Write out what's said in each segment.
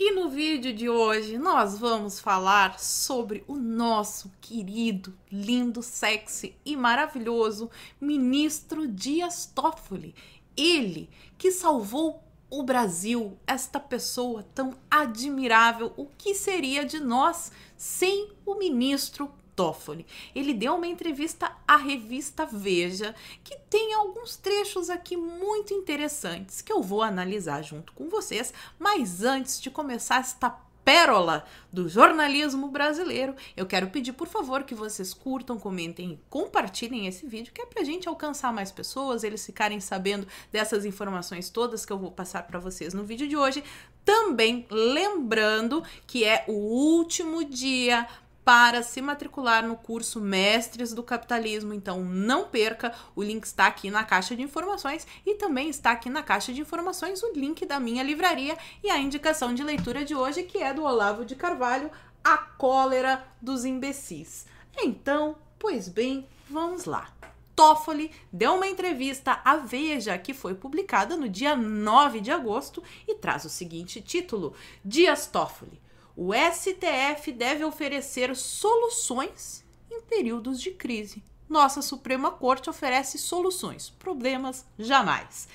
E no vídeo de hoje nós vamos falar sobre o nosso querido, lindo, sexy e maravilhoso ministro Dias Toffoli. Ele que salvou o Brasil, esta pessoa tão admirável. O que seria de nós sem o ministro Toffoli. Ele deu uma entrevista à revista Veja, que tem alguns trechos aqui muito interessantes que eu vou analisar junto com vocês. Mas antes de começar esta pérola do jornalismo brasileiro. Eu quero pedir, por favor, que vocês curtam, comentem e compartilhem esse vídeo, que é pra gente alcançar mais pessoas, eles ficarem sabendo dessas informações todas que eu vou passar para vocês no vídeo de hoje. Também lembrando que é o último dia para se matricular no curso Mestres do Capitalismo. Então não perca, o link está aqui na caixa de informações e também está aqui na caixa de informações o link da minha livraria e a indicação de leitura de hoje, que é do Olavo de Carvalho, A Cólera dos Imbecis. Então, pois bem, vamos lá. Toffoli deu uma entrevista à Veja que foi publicada no dia 9 de agosto e traz o seguinte título: Dias Toffoli o STF deve oferecer soluções em períodos de crise. Nossa Suprema Corte oferece soluções, problemas jamais.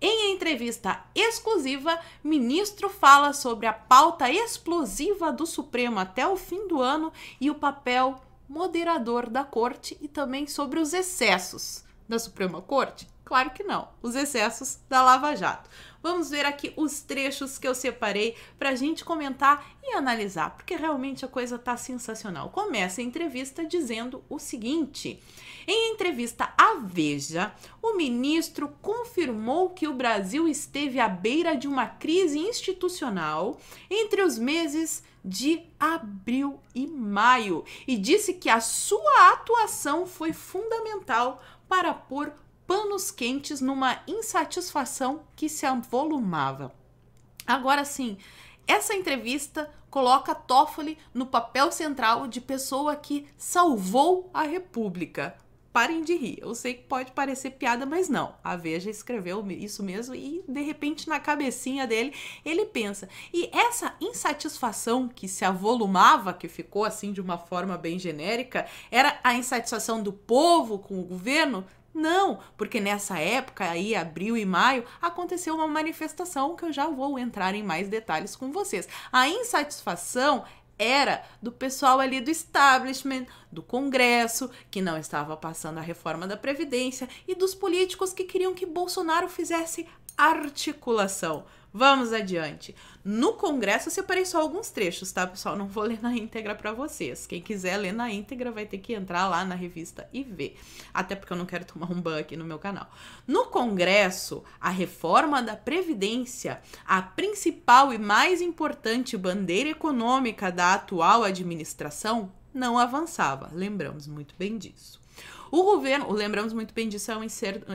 Em entrevista exclusiva, ministro fala sobre a pauta explosiva do Supremo até o fim do ano e o papel moderador da corte e também sobre os excessos da Suprema Corte? Claro que não, os excessos da Lava Jato. Vamos ver aqui os trechos que eu separei para a gente comentar e analisar, porque realmente a coisa tá sensacional. Começa a entrevista dizendo o seguinte: em entrevista à Veja, o ministro confirmou que o Brasil esteve à beira de uma crise institucional entre os meses de abril e maio e disse que a sua atuação foi fundamental para pôr panos quentes numa insatisfação que se avolumava. Agora sim, essa entrevista coloca Toffoli no papel central de pessoa que salvou a República. Parem de rir. Eu sei que pode parecer piada, mas não. A Veja escreveu isso mesmo e de repente na cabecinha dele ele pensa. E essa insatisfação que se avolumava, que ficou assim de uma forma bem genérica, era a insatisfação do povo com o governo? Não, porque nessa época aí, abril e maio, aconteceu uma manifestação que eu já vou entrar em mais detalhes com vocês. A insatisfação era do pessoal ali do establishment, do Congresso, que não estava passando a reforma da Previdência, e dos políticos que queriam que Bolsonaro fizesse articulação. Vamos adiante. No Congresso eu separei só alguns trechos, tá, pessoal? Não vou ler na íntegra para vocês. Quem quiser ler na íntegra vai ter que entrar lá na revista e ver. Até porque eu não quero tomar um ban aqui no meu canal. No Congresso, a reforma da Previdência, a principal e mais importante bandeira econômica da atual administração, não avançava. Lembramos muito bem disso. O governo, lembramos muito bem disso, é um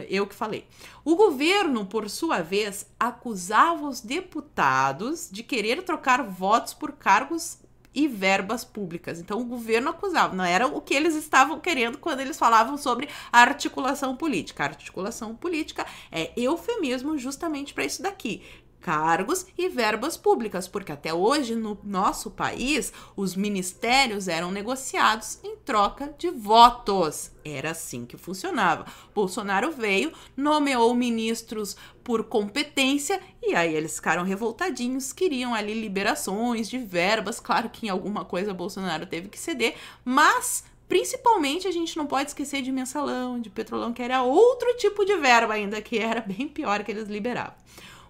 eu que falei. O governo, por sua vez, acusava os deputados de querer trocar votos por cargos e verbas públicas. Então o governo acusava, não era o que eles estavam querendo quando eles falavam sobre articulação política. Articulação política é eufemismo justamente para isso daqui cargos e verbas públicas, porque até hoje no nosso país os ministérios eram negociados em troca de votos. Era assim que funcionava. Bolsonaro veio, nomeou ministros por competência e aí eles ficaram revoltadinhos, queriam ali liberações de verbas. Claro que em alguma coisa Bolsonaro teve que ceder, mas Principalmente a gente não pode esquecer de mensalão, de petrolão, que era outro tipo de verba ainda, que era bem pior que eles liberavam.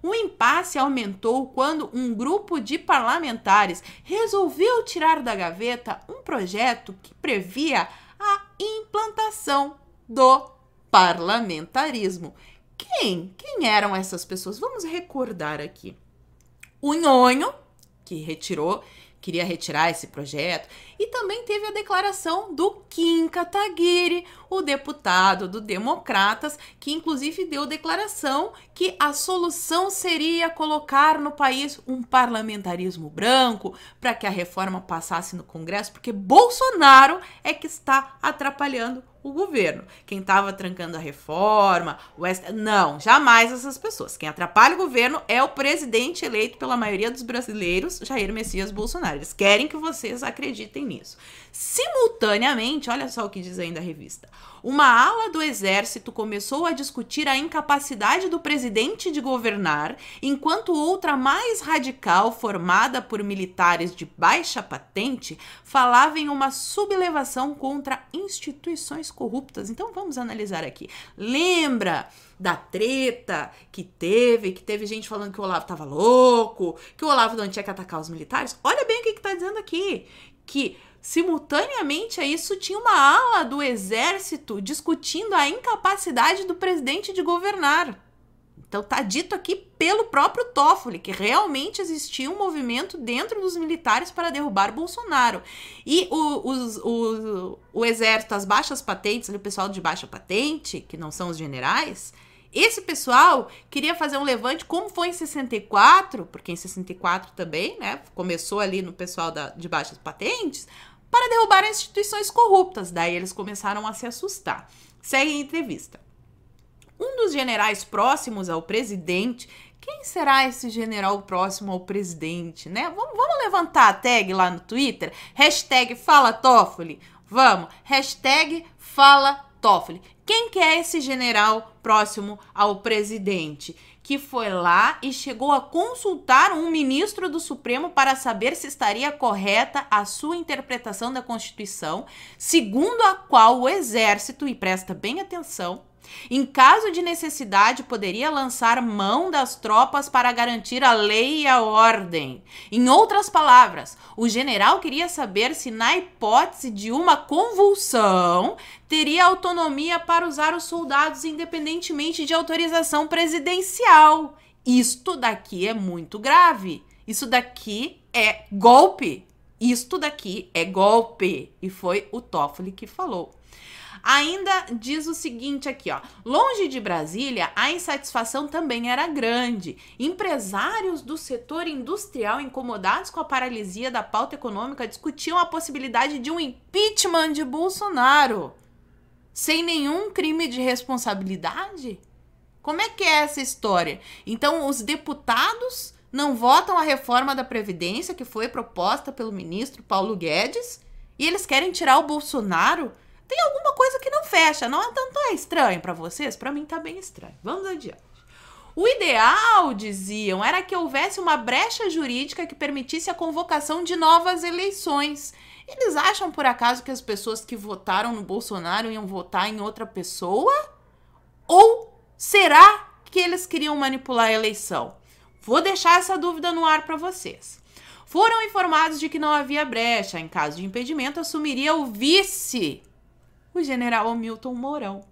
O impasse aumentou quando um grupo de parlamentares resolveu tirar da gaveta um projeto que previa a implantação do parlamentarismo. Quem? Quem eram essas pessoas? Vamos recordar aqui. O Nhonho, que retirou queria retirar esse projeto. E também teve a declaração do Kim Kataguiri, o deputado do Democratas, que inclusive deu declaração que a solução seria colocar no país um parlamentarismo branco para que a reforma passasse no Congresso, porque Bolsonaro é que está atrapalhando o governo. Quem estava trancando a reforma, o ST... não, jamais essas pessoas. Quem atrapalha o governo é o presidente eleito pela maioria dos brasileiros, Jair Messias Bolsonaro. Eles querem que vocês acreditem nisso. Simultaneamente, olha só o que diz ainda a revista. Uma ala do exército começou a discutir a incapacidade do presidente de governar, enquanto outra mais radical, formada por militares de baixa patente, falava em uma sublevação contra instituições corruptas. Então vamos analisar aqui. Lembra da treta que teve, que teve gente falando que o Olavo estava louco, que o Olavo não tinha que atacar os militares? Olha bem o que está dizendo aqui. Que Simultaneamente a isso, tinha uma ala do exército discutindo a incapacidade do presidente de governar. Então tá dito aqui pelo próprio Toffoli que realmente existia um movimento dentro dos militares para derrubar Bolsonaro. E o, os, o, o exército, as baixas patentes, o pessoal de baixa patente, que não são os generais, esse pessoal queria fazer um levante, como foi em 64, porque em 64 também, né? Começou ali no pessoal da, de baixas patentes, para derrubar instituições corruptas. Daí eles começaram a se assustar. Segue a entrevista. Um dos generais próximos ao presidente. Quem será esse general próximo ao presidente, né? Vamos, vamos levantar a tag lá no Twitter? Hashtag Fala Toffoli. Vamos. Hashtag Fala Toffoli. Quem que é esse general próximo ao presidente? Que foi lá e chegou a consultar um ministro do Supremo para saber se estaria correta a sua interpretação da Constituição, segundo a qual o Exército, e presta bem atenção, em caso de necessidade, poderia lançar mão das tropas para garantir a lei e a ordem. Em outras palavras, o general queria saber se, na hipótese de uma convulsão, teria autonomia para usar os soldados independentemente de autorização presidencial. Isto daqui é muito grave. Isso daqui é golpe. Isto daqui é golpe. E foi o Toffoli que falou. Ainda diz o seguinte aqui, ó. Longe de Brasília, a insatisfação também era grande. Empresários do setor industrial incomodados com a paralisia da pauta econômica discutiam a possibilidade de um impeachment de Bolsonaro. Sem nenhum crime de responsabilidade? Como é que é essa história? Então, os deputados não votam a reforma da Previdência que foi proposta pelo ministro Paulo Guedes e eles querem tirar o Bolsonaro tem alguma coisa que não fecha. Não é tanto é estranho para vocês? Para mim tá bem estranho. Vamos adiante. O ideal, diziam, era que houvesse uma brecha jurídica que permitisse a convocação de novas eleições. Eles acham por acaso que as pessoas que votaram no Bolsonaro iam votar em outra pessoa? Ou será que eles queriam manipular a eleição? Vou deixar essa dúvida no ar para vocês. Foram informados de que não havia brecha. Em caso de impedimento, assumiria o vice o general Hamilton Mourão.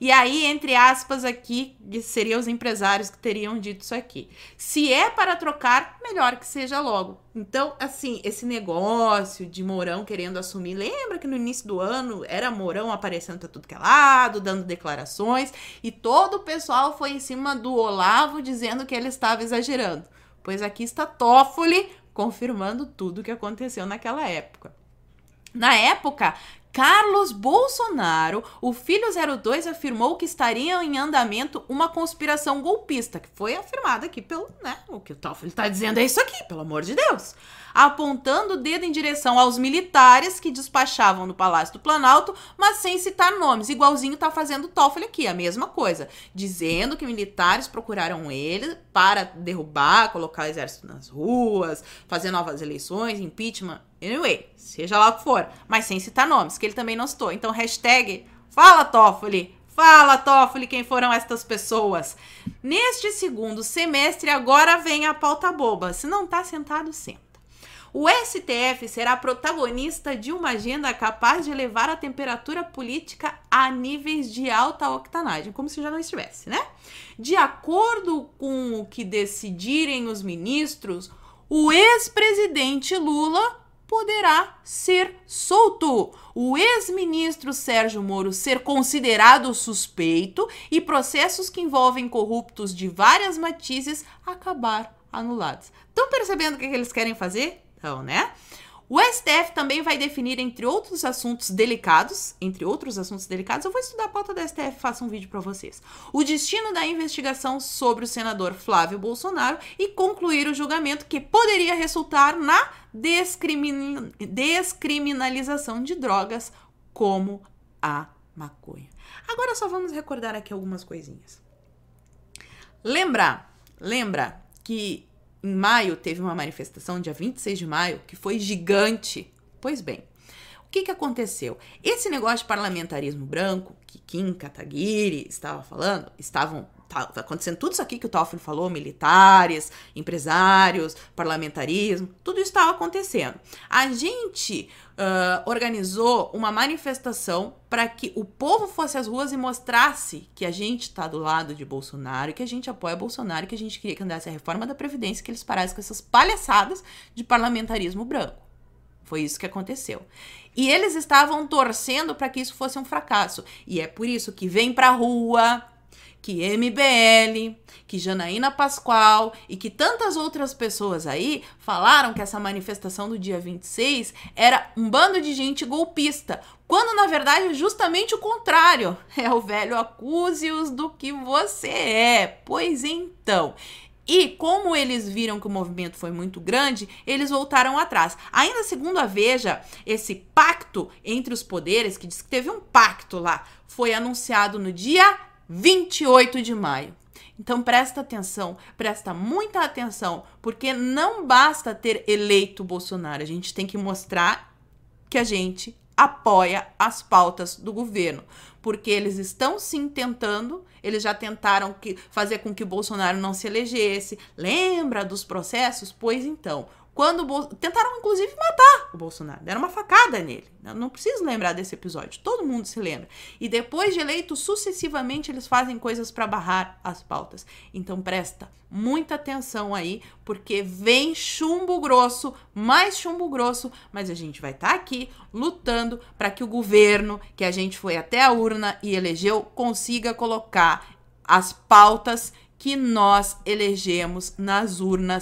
E aí, entre aspas, aqui, seriam os empresários que teriam dito isso aqui. Se é para trocar, melhor que seja logo. Então, assim, esse negócio de Mourão querendo assumir, lembra que no início do ano era Mourão aparecendo para tudo que é lado, dando declarações, e todo o pessoal foi em cima do Olavo dizendo que ele estava exagerando. Pois aqui está Toffoli confirmando tudo o que aconteceu naquela época. Na época, Carlos Bolsonaro, o filho 02, afirmou que estaria em andamento uma conspiração golpista, que foi afirmada aqui pelo, né, o que o Toffoli está dizendo é isso aqui, pelo amor de Deus, apontando o dedo em direção aos militares que despachavam no Palácio do Planalto, mas sem citar nomes, igualzinho está fazendo o Toffoli aqui, a mesma coisa, dizendo que militares procuraram ele para derrubar, colocar o exército nas ruas, fazer novas eleições, impeachment, Anyway, seja lá o que for, mas sem citar nomes, que ele também não citou. Então, hashtag Fala Toffoli, Fala, Toffoli, quem foram estas pessoas? Neste segundo semestre, agora vem a pauta boba. Se não tá sentado, senta. O STF será protagonista de uma agenda capaz de elevar a temperatura política a níveis de alta octanagem, como se já não estivesse, né? De acordo com o que decidirem os ministros, o ex-presidente Lula poderá ser solto. O ex-ministro Sérgio Moro ser considerado suspeito e processos que envolvem corruptos de várias matizes acabar anulados. Estão percebendo o que eles querem fazer? Então, né? O STF também vai definir, entre outros assuntos delicados, entre outros assuntos delicados, eu vou estudar a pauta do STF, faço um vídeo para vocês. O destino da investigação sobre o senador Flávio Bolsonaro e concluir o julgamento que poderia resultar na descrimin... descriminalização de drogas como a maconha. Agora só vamos recordar aqui algumas coisinhas. Lembra, lembra que em maio teve uma manifestação, dia 26 de maio, que foi gigante. Pois bem, o que, que aconteceu? Esse negócio de parlamentarismo branco, que Kim Kataguiri estava falando, estavam tá, acontecendo tudo isso aqui que o Toffoli falou, militares, empresários, parlamentarismo, tudo isso estava acontecendo. A gente uh, organizou uma manifestação para que o povo fosse às ruas e mostrasse que a gente está do lado de Bolsonaro, que a gente apoia Bolsonaro, que a gente queria que andasse a reforma da Previdência, que eles parassem com essas palhaçadas de parlamentarismo branco. Foi isso que aconteceu. E eles estavam torcendo para que isso fosse um fracasso. E é por isso que vem para a rua, que MBL, que Janaína Pascoal e que tantas outras pessoas aí falaram que essa manifestação do dia 26 era um bando de gente golpista, quando na verdade é justamente o contrário. É o velho acuse-os do que você é. Pois então. E como eles viram que o movimento foi muito grande, eles voltaram atrás. Ainda segundo a Veja, esse pacto entre os poderes, que diz que teve um pacto lá, foi anunciado no dia 28 de maio. Então presta atenção, presta muita atenção, porque não basta ter eleito Bolsonaro, a gente tem que mostrar que a gente apoia as pautas do governo, porque eles estão sim tentando, eles já tentaram que, fazer com que Bolsonaro não se elegesse. Lembra dos processos? Pois então, quando tentaram inclusive matar o Bolsonaro, deram uma facada nele. Eu não preciso lembrar desse episódio, todo mundo se lembra. E depois de eleito, sucessivamente eles fazem coisas para barrar as pautas. Então presta muita atenção aí, porque vem chumbo grosso, mais chumbo grosso, mas a gente vai estar tá aqui lutando para que o governo, que a gente foi até a urna e elegeu, consiga colocar as pautas que nós elegemos nas urnas